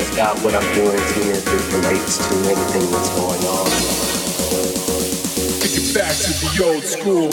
it's got what I'm doing here if it relates to anything that's going on. Take it back to the old school.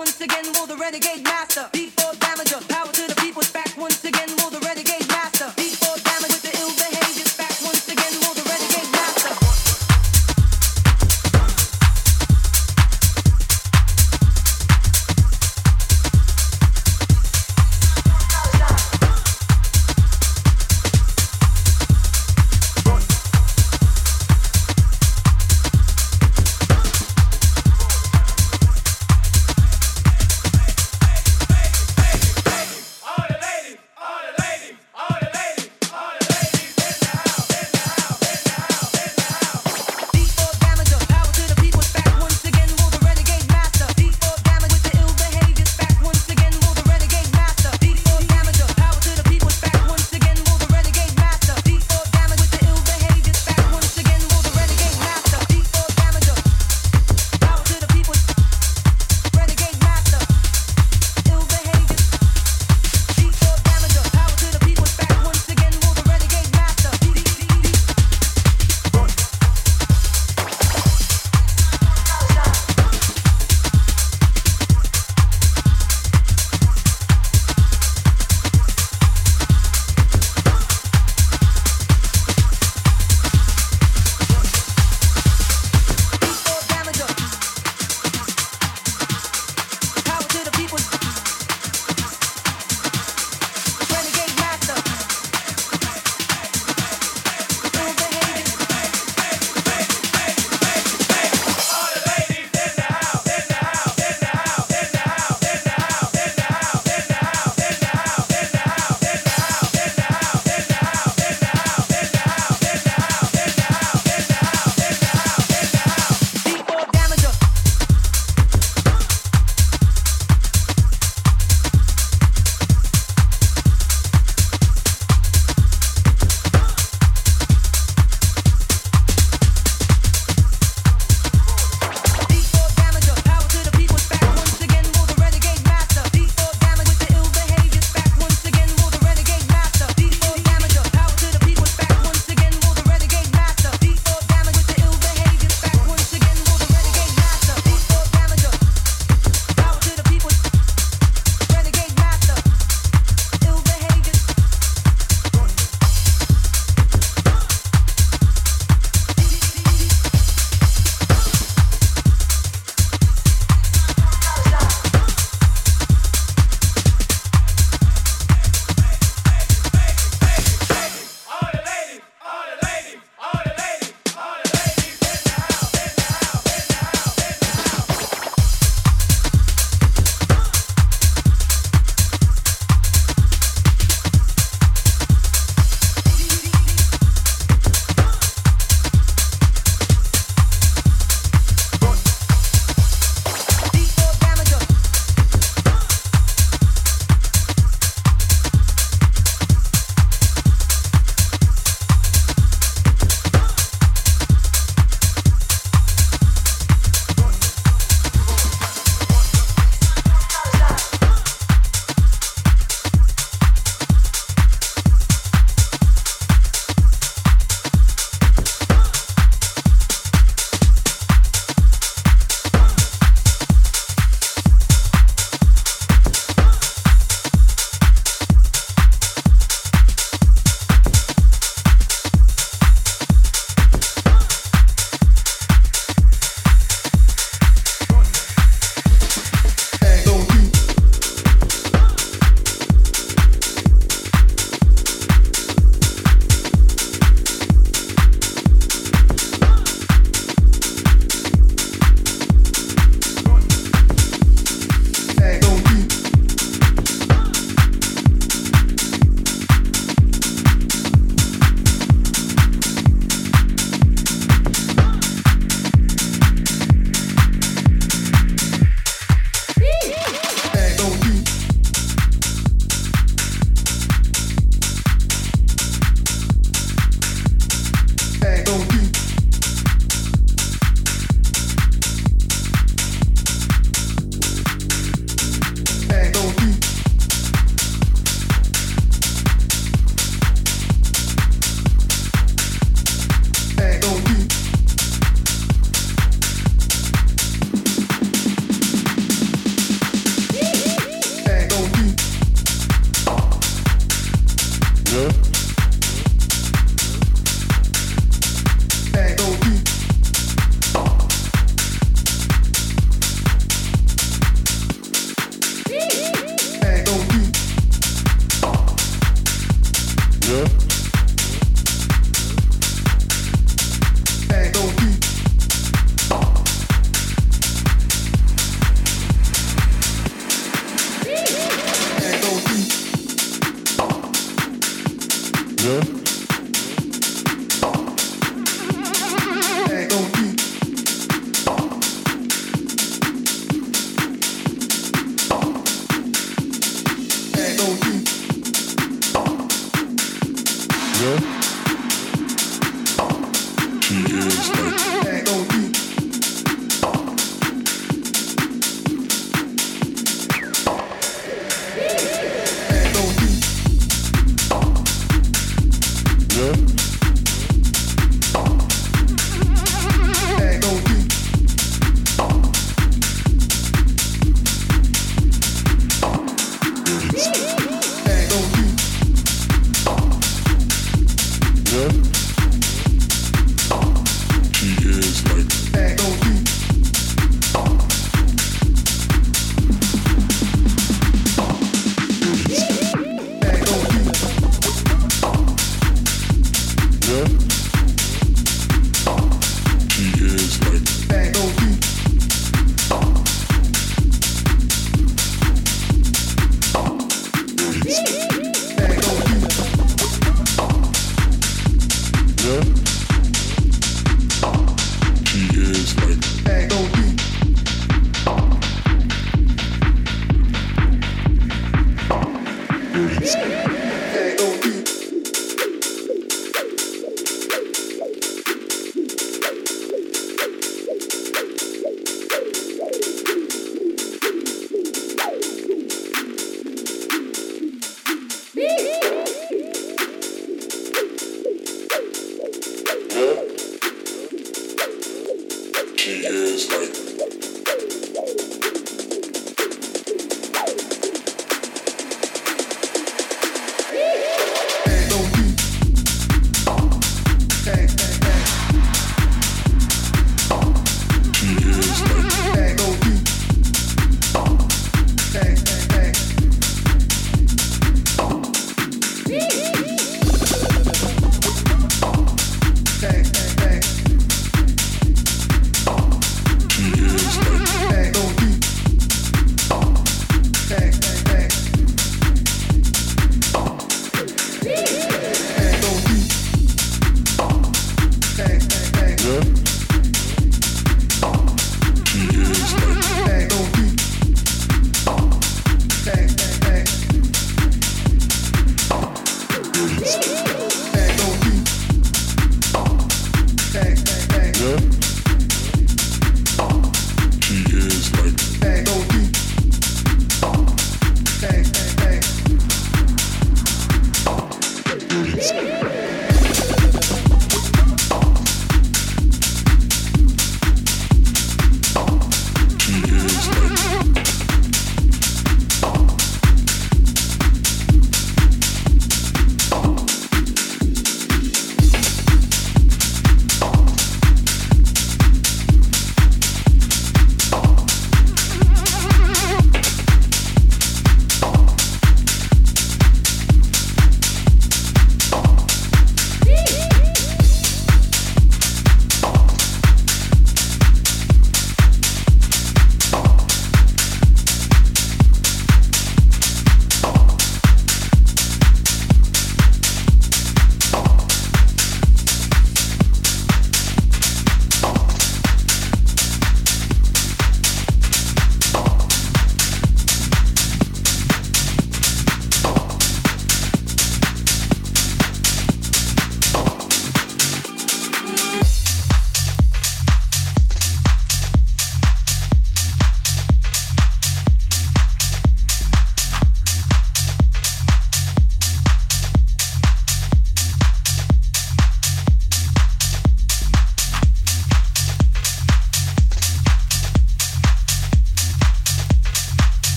once again will the renegade master, default damager, power.